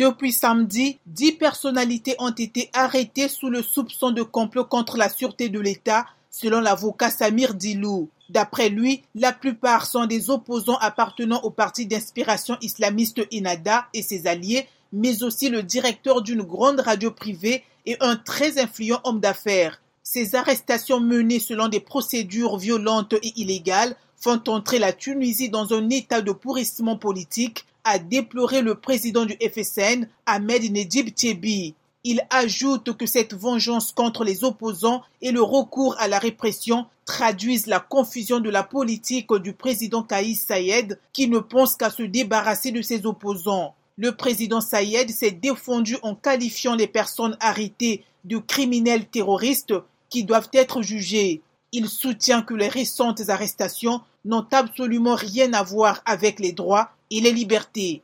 Depuis samedi, dix personnalités ont été arrêtées sous le soupçon de complot contre la sûreté de l'État, selon l'avocat Samir Dilou. D'après lui, la plupart sont des opposants appartenant au parti d'inspiration islamiste Inada et ses alliés, mais aussi le directeur d'une grande radio privée et un très influent homme d'affaires. Ces arrestations menées selon des procédures violentes et illégales font entrer la Tunisie dans un état de pourrissement politique, a déploré le président du FSN, Ahmed Nedjib Tiebi. Il ajoute que cette vengeance contre les opposants et le recours à la répression traduisent la confusion de la politique du président Kaïs Sayed qui ne pense qu'à se débarrasser de ses opposants. Le président Sayed s'est défendu en qualifiant les personnes arrêtées de criminels terroristes qui doivent être jugés. Il soutient que les récentes arrestations n'ont absolument rien à voir avec les droits et les libertés.